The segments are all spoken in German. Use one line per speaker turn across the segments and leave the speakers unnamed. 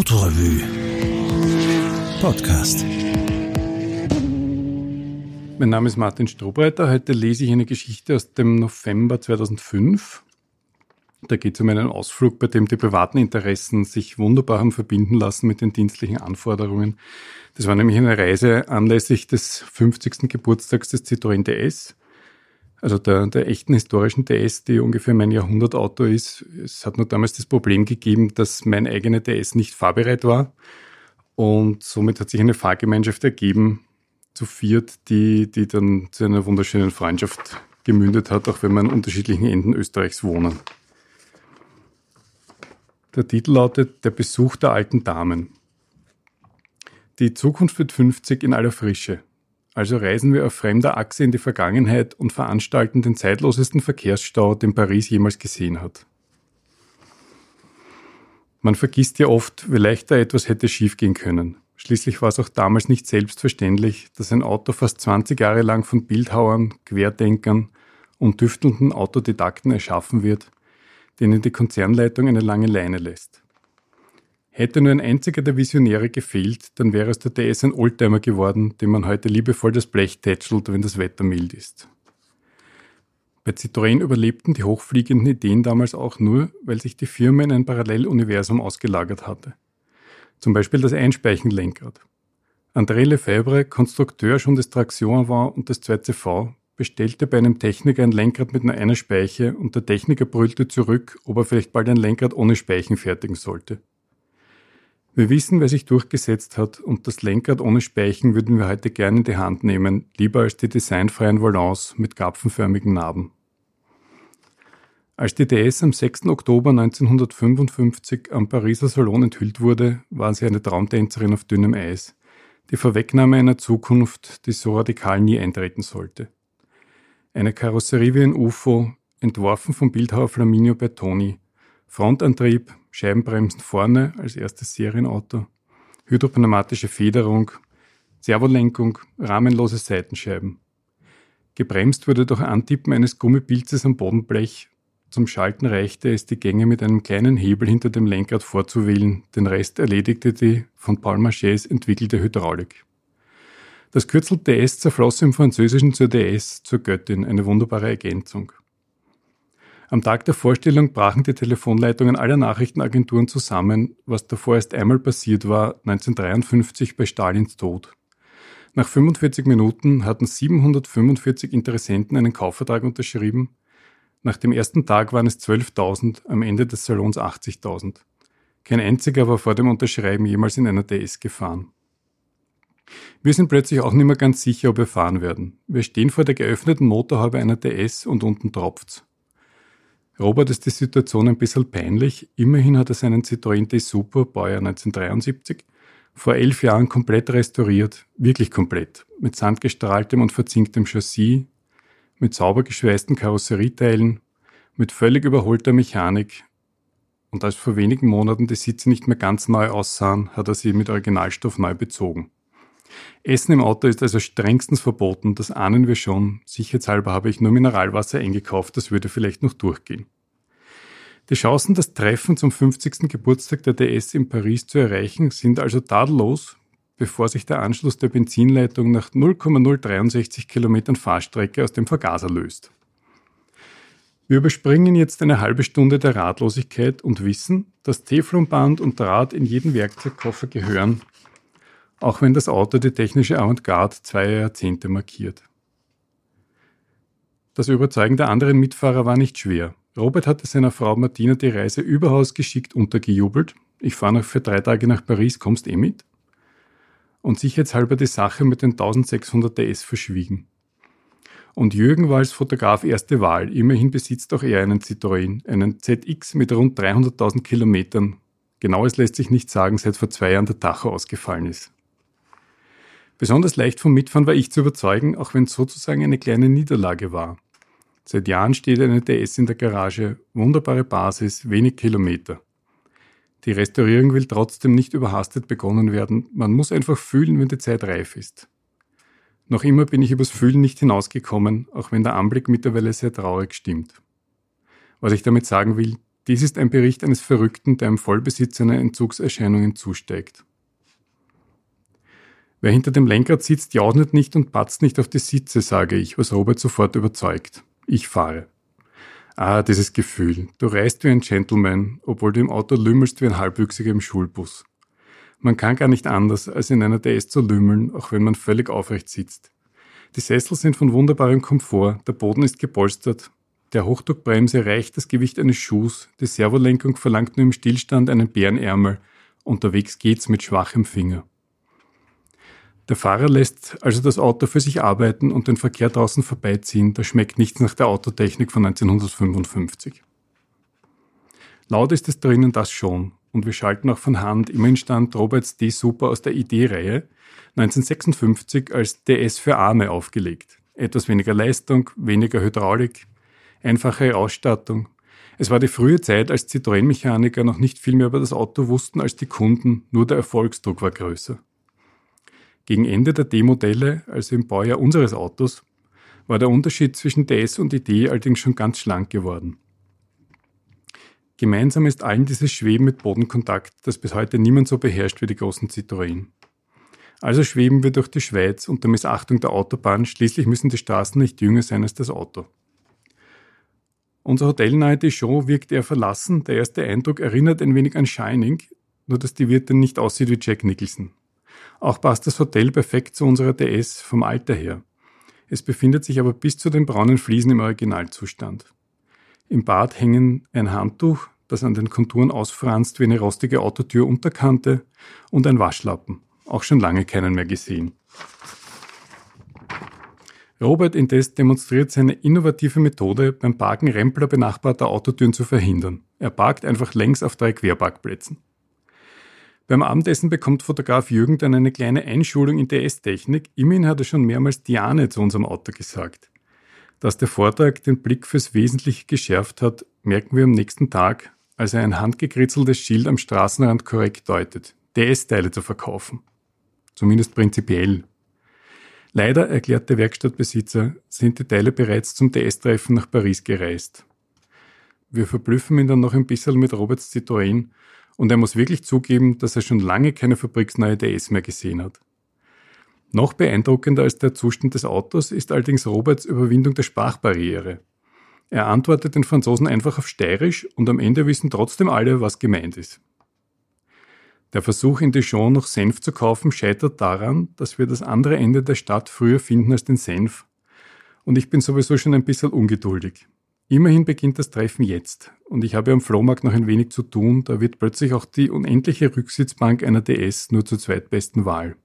Autorevue Podcast.
Mein Name ist Martin Strohbreiter. Heute lese ich eine Geschichte aus dem November 2005. Da geht es um einen Ausflug, bei dem die privaten Interessen sich wunderbar haben verbinden lassen mit den dienstlichen Anforderungen. Das war nämlich eine Reise anlässlich des 50. Geburtstags des Citroën DS also der, der echten historischen DS, die ungefähr mein Jahrhundertauto ist. Es hat nur damals das Problem gegeben, dass mein eigener DS nicht fahrbereit war. Und somit hat sich eine Fahrgemeinschaft ergeben, zu viert, die, die dann zu einer wunderschönen Freundschaft gemündet hat, auch wenn wir an unterschiedlichen Enden Österreichs wohnen. Der Titel lautet Der Besuch der alten Damen. Die Zukunft wird 50 in aller Frische. Also reisen wir auf fremder Achse in die Vergangenheit und veranstalten den zeitlosesten Verkehrsstau, den Paris jemals gesehen hat. Man vergisst ja oft, wie leicht da etwas hätte schiefgehen können. Schließlich war es auch damals nicht selbstverständlich, dass ein Auto fast 20 Jahre lang von Bildhauern, Querdenkern und düftelnden Autodidakten erschaffen wird, denen die Konzernleitung eine lange Leine lässt. Hätte nur ein einziger der Visionäre gefehlt, dann wäre aus der DS ein Oldtimer geworden, dem man heute liebevoll das Blech tätschelt, wenn das Wetter mild ist. Bei Citroën überlebten die hochfliegenden Ideen damals auch nur, weil sich die Firma in ein Paralleluniversum ausgelagert hatte. Zum Beispiel das Einspeichenlenkrad. André Lefebvre, Konstrukteur schon des Traction Avant und des 2CV, bestellte bei einem Techniker ein Lenkrad mit nur einer Speiche und der Techniker brüllte zurück, ob er vielleicht bald ein Lenkrad ohne Speichen fertigen sollte. Wir wissen, wer sich durchgesetzt hat und das Lenkrad ohne Speichen würden wir heute gerne in die Hand nehmen, lieber als die designfreien Volants mit gapfenförmigen Narben. Als die DS am 6. Oktober 1955 am Pariser Salon enthüllt wurde, war sie eine Traumtänzerin auf dünnem Eis, die Vorwegnahme einer Zukunft, die so radikal nie eintreten sollte. Eine Karosserie wie ein UFO, entworfen vom Bildhauer Flaminio Bertoni, Frontantrieb, Scheibenbremsen vorne als erstes Serienauto, hydropneumatische Federung, Servolenkung, rahmenlose Seitenscheiben. Gebremst wurde durch Antippen eines Gummipilzes am Bodenblech. Zum Schalten reichte es, die Gänge mit einem kleinen Hebel hinter dem Lenkrad vorzuwählen. Den Rest erledigte die von Paul Marchés entwickelte Hydraulik. Das Kürzel DS zerfloss im Französischen zur DS, zur Göttin, eine wunderbare Ergänzung. Am Tag der Vorstellung brachen die Telefonleitungen aller Nachrichtenagenturen zusammen, was davor erst einmal passiert war, 1953 bei Stalins Tod. Nach 45 Minuten hatten 745 Interessenten einen Kaufvertrag unterschrieben. Nach dem ersten Tag waren es 12.000, am Ende des Salons 80.000. Kein einziger war vor dem Unterschreiben jemals in einer DS gefahren. Wir sind plötzlich auch nicht mehr ganz sicher, ob wir fahren werden. Wir stehen vor der geöffneten Motorhaube einer DS und unten tropft's. Robert ist die Situation ein bisschen peinlich. Immerhin hat er seinen Citroën D Super, Baujahr 1973, vor elf Jahren komplett restauriert, wirklich komplett, mit sandgestrahltem und verzinktem Chassis, mit sauber geschweißten Karosserieteilen, mit völlig überholter Mechanik. Und als vor wenigen Monaten die Sitze nicht mehr ganz neu aussahen, hat er sie mit Originalstoff neu bezogen. Essen im Auto ist also strengstens verboten, das ahnen wir schon. Sicherheitshalber habe ich nur Mineralwasser eingekauft, das würde vielleicht noch durchgehen. Die Chancen, das Treffen zum 50. Geburtstag der DS in Paris zu erreichen, sind also tadellos, bevor sich der Anschluss der Benzinleitung nach 0,063 Kilometern Fahrstrecke aus dem Vergaser löst. Wir überspringen jetzt eine halbe Stunde der Ratlosigkeit und wissen, dass Teflonband und Draht in jeden Werkzeugkoffer gehören auch wenn das Auto die technische Avantgarde zwei Jahrzehnte markiert. Das Überzeugen der anderen Mitfahrer war nicht schwer. Robert hatte seiner Frau Martina die Reise überaus geschickt untergejubelt. Ich fahre noch für drei Tage nach Paris, kommst eh mit? Und sicherheitshalber die Sache mit den 1600 DS verschwiegen. Und Jürgen war als Fotograf erste Wahl. Immerhin besitzt auch er einen Citroën, einen ZX mit rund 300.000 Kilometern. Genaues lässt sich nicht sagen, seit vor zwei Jahren der Tacho ausgefallen ist. Besonders leicht vom Mitfahren war ich zu überzeugen, auch wenn es sozusagen eine kleine Niederlage war. Seit Jahren steht eine DS in der Garage, wunderbare Basis, wenig Kilometer. Die Restaurierung will trotzdem nicht überhastet begonnen werden, man muss einfach fühlen, wenn die Zeit reif ist. Noch immer bin ich übers Fühlen nicht hinausgekommen, auch wenn der Anblick mittlerweile sehr traurig stimmt. Was ich damit sagen will, Dies ist ein Bericht eines Verrückten, der im Vollbesitz einer Entzugserscheinungen zusteigt. Wer hinter dem Lenkrad sitzt, jaudnet nicht und patzt nicht auf die Sitze, sage ich, was Robert sofort überzeugt. Ich fahre. Ah, dieses Gefühl. Du reist wie ein Gentleman, obwohl du im Auto lümmelst wie ein Halbwüchsiger im Schulbus. Man kann gar nicht anders, als in einer DS zu lümmeln, auch wenn man völlig aufrecht sitzt. Die Sessel sind von wunderbarem Komfort, der Boden ist gepolstert, der Hochdruckbremse reicht das Gewicht eines Schuhs, die Servolenkung verlangt nur im Stillstand einen Bärenärmel, unterwegs geht's mit schwachem Finger. Der Fahrer lässt also das Auto für sich arbeiten und den Verkehr draußen vorbeiziehen. Da schmeckt nichts nach der Autotechnik von 1955. Laut ist es drinnen das schon. Und wir schalten auch von Hand. Immerhin stand Roberts D Super aus der ID-Reihe 1956 als DS für Arme aufgelegt. Etwas weniger Leistung, weniger Hydraulik, einfache Ausstattung. Es war die frühe Zeit, als Citroën-Mechaniker noch nicht viel mehr über das Auto wussten als die Kunden, nur der Erfolgsdruck war größer. Gegen Ende der D-Modelle, also im Baujahr unseres Autos, war der Unterschied zwischen DS und ID allerdings schon ganz schlank geworden. Gemeinsam ist allen dieses Schweben mit Bodenkontakt, das bis heute niemand so beherrscht wie die großen Citroën. Also schweben wir durch die Schweiz unter Missachtung der Autobahn, schließlich müssen die Straßen nicht jünger sein als das Auto. Unser hotelnahe Dijon wirkt eher verlassen, der erste Eindruck erinnert ein wenig an Shining, nur dass die Wirtin nicht aussieht wie Jack Nicholson. Auch passt das Hotel perfekt zu unserer DS vom Alter her. Es befindet sich aber bis zu den braunen Fliesen im Originalzustand. Im Bad hängen ein Handtuch, das an den Konturen ausfranst wie eine rostige Autotür Unterkante und ein Waschlappen. Auch schon lange keinen mehr gesehen. Robert indes demonstriert seine innovative Methode, beim Parken Rempler benachbarter Autotüren zu verhindern. Er parkt einfach längs auf drei Querparkplätzen. Beim Abendessen bekommt Fotograf Jürgen dann eine kleine Einschulung in DS-Technik. Immerhin hat er schon mehrmals Diane zu unserem Auto gesagt. Dass der Vortrag den Blick fürs Wesentliche geschärft hat, merken wir am nächsten Tag, als er ein handgekritzeltes Schild am Straßenrand korrekt deutet, DS-Teile zu verkaufen. Zumindest prinzipiell. Leider, erklärt der Werkstattbesitzer, sind die Teile bereits zum DS-Treffen nach Paris gereist. Wir verblüffen ihn dann noch ein bisschen mit Roberts Citroën und er muss wirklich zugeben, dass er schon lange keine fabriksneue DS mehr gesehen hat. Noch beeindruckender als der Zustand des Autos ist allerdings Roberts Überwindung der Sprachbarriere. Er antwortet den Franzosen einfach auf Steirisch und am Ende wissen trotzdem alle, was gemeint ist. Der Versuch in Dijon noch Senf zu kaufen scheitert daran, dass wir das andere Ende der Stadt früher finden als den Senf. Und ich bin sowieso schon ein bisschen ungeduldig. Immerhin beginnt das Treffen jetzt und ich habe am Flohmarkt noch ein wenig zu tun, da wird plötzlich auch die unendliche Rücksitzbank einer DS nur zur zweitbesten Wahl.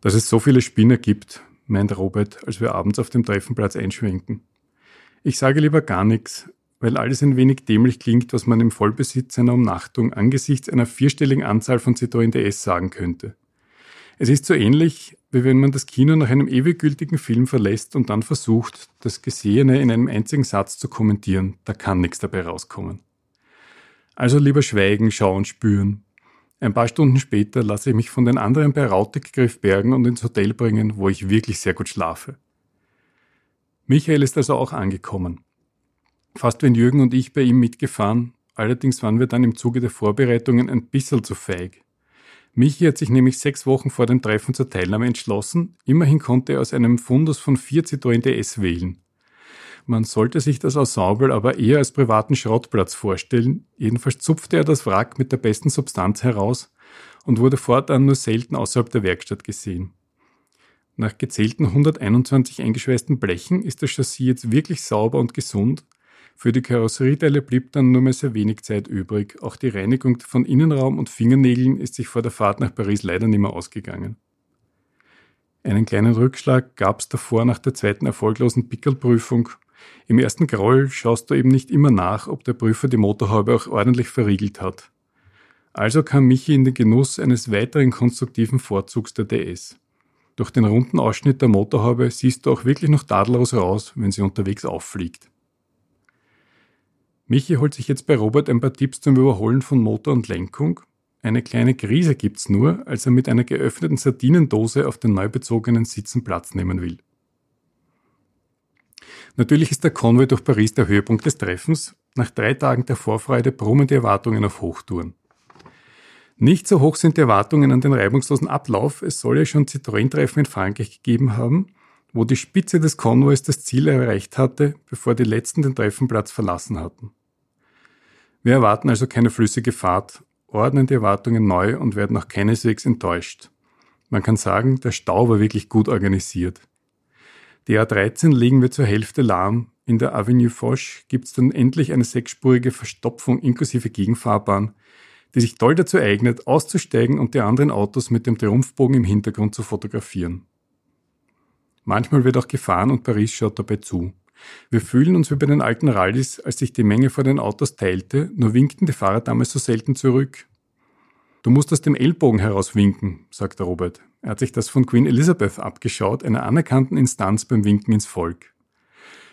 Dass es so viele Spinner gibt, meint Robert, als wir abends auf dem Treffenplatz einschwenken. Ich sage lieber gar nichts, weil alles ein wenig dämlich klingt, was man im Vollbesitz einer Umnachtung angesichts einer vierstelligen Anzahl von Citroën DS sagen könnte. Es ist so ähnlich, wie wenn man das Kino nach einem ewig gültigen Film verlässt und dann versucht, das Gesehene in einem einzigen Satz zu kommentieren. Da kann nichts dabei rauskommen. Also lieber schweigen, schauen, spüren. Ein paar Stunden später lasse ich mich von den anderen bei Rautig bergen und ins Hotel bringen, wo ich wirklich sehr gut schlafe. Michael ist also auch angekommen. Fast wenn Jürgen und ich bei ihm mitgefahren, allerdings waren wir dann im Zuge der Vorbereitungen ein bisschen zu feig. Michi hat sich nämlich sechs Wochen vor dem Treffen zur Teilnahme entschlossen. Immerhin konnte er aus einem Fundus von vier Citroën DS wählen. Man sollte sich das Ensemble aber eher als privaten Schrottplatz vorstellen. Jedenfalls zupfte er das Wrack mit der besten Substanz heraus und wurde fortan nur selten außerhalb der Werkstatt gesehen. Nach gezählten 121 eingeschweißten Blechen ist das Chassis jetzt wirklich sauber und gesund für die Karosserieteile blieb dann nur mehr sehr wenig Zeit übrig. Auch die Reinigung von Innenraum und Fingernägeln ist sich vor der Fahrt nach Paris leider nicht mehr ausgegangen. Einen kleinen Rückschlag gab es davor nach der zweiten erfolglosen Pickelprüfung. Im ersten Groll schaust du eben nicht immer nach, ob der Prüfer die Motorhaube auch ordentlich verriegelt hat. Also kam Michi in den Genuss eines weiteren konstruktiven Vorzugs der DS. Durch den runden Ausschnitt der Motorhaube siehst du auch wirklich noch tadellos raus, wenn sie unterwegs auffliegt. Michi holt sich jetzt bei Robert ein paar Tipps zum Überholen von Motor und Lenkung. Eine kleine Krise gibt's nur, als er mit einer geöffneten Sardinendose auf den neu bezogenen Sitzen Platz nehmen will. Natürlich ist der Konvoi durch Paris der Höhepunkt des Treffens. Nach drei Tagen der Vorfreude brummen die Erwartungen auf Hochtouren. Nicht so hoch sind die Erwartungen an den reibungslosen Ablauf. Es soll ja schon Citroën-Treffen in Frankreich gegeben haben, wo die Spitze des Konvois das Ziel erreicht hatte, bevor die letzten den Treffenplatz verlassen hatten. Wir erwarten also keine flüssige Fahrt, ordnen die Erwartungen neu und werden auch keineswegs enttäuscht. Man kann sagen, der Stau war wirklich gut organisiert. Die A13 legen wir zur Hälfte lahm. In der Avenue Foch gibt es dann endlich eine sechsspurige Verstopfung inklusive Gegenfahrbahn, die sich toll dazu eignet, auszusteigen und die anderen Autos mit dem Triumphbogen im Hintergrund zu fotografieren. Manchmal wird auch gefahren und Paris schaut dabei zu. Wir fühlen uns wie bei den alten Rallyes, als sich die Menge vor den Autos teilte, nur winkten die Fahrer damals so selten zurück. Du musst aus dem Ellbogen heraus winken, sagte Robert. Er hat sich das von Queen Elizabeth abgeschaut, einer anerkannten Instanz beim Winken ins Volk.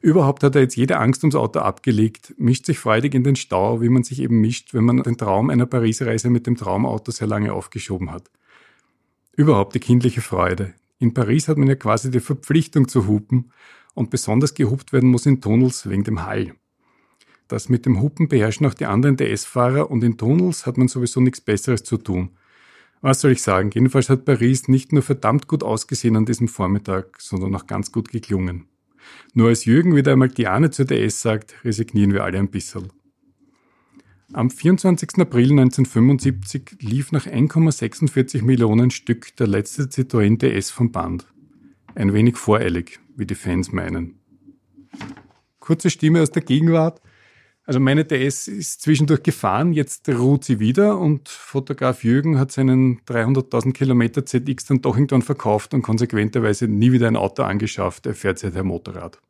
Überhaupt hat er jetzt jede Angst ums Auto abgelegt, mischt sich freudig in den Stau, wie man sich eben mischt, wenn man den Traum einer Paris-Reise mit dem Traumauto sehr lange aufgeschoben hat. Überhaupt die kindliche Freude. In Paris hat man ja quasi die Verpflichtung zu hupen und besonders gehupt werden muss in Tunnels wegen dem Hall. Das mit dem Hupen beherrschen auch die anderen DS-Fahrer und in Tunnels hat man sowieso nichts Besseres zu tun. Was soll ich sagen? Jedenfalls hat Paris nicht nur verdammt gut ausgesehen an diesem Vormittag, sondern auch ganz gut geklungen. Nur als Jürgen wieder einmal Diane zur DS sagt, resignieren wir alle ein bisschen. Am 24. April 1975 lief nach 1,46 Millionen Stück der letzte Citroën DS vom Band. Ein wenig voreilig, wie die Fans meinen. Kurze Stimme aus der Gegenwart. Also meine DS ist zwischendurch gefahren, jetzt ruht sie wieder und Fotograf Jürgen hat seinen 300.000 Kilometer ZX dann doch irgendwann verkauft und konsequenterweise nie wieder ein Auto angeschafft. Er fährt seither Motorrad.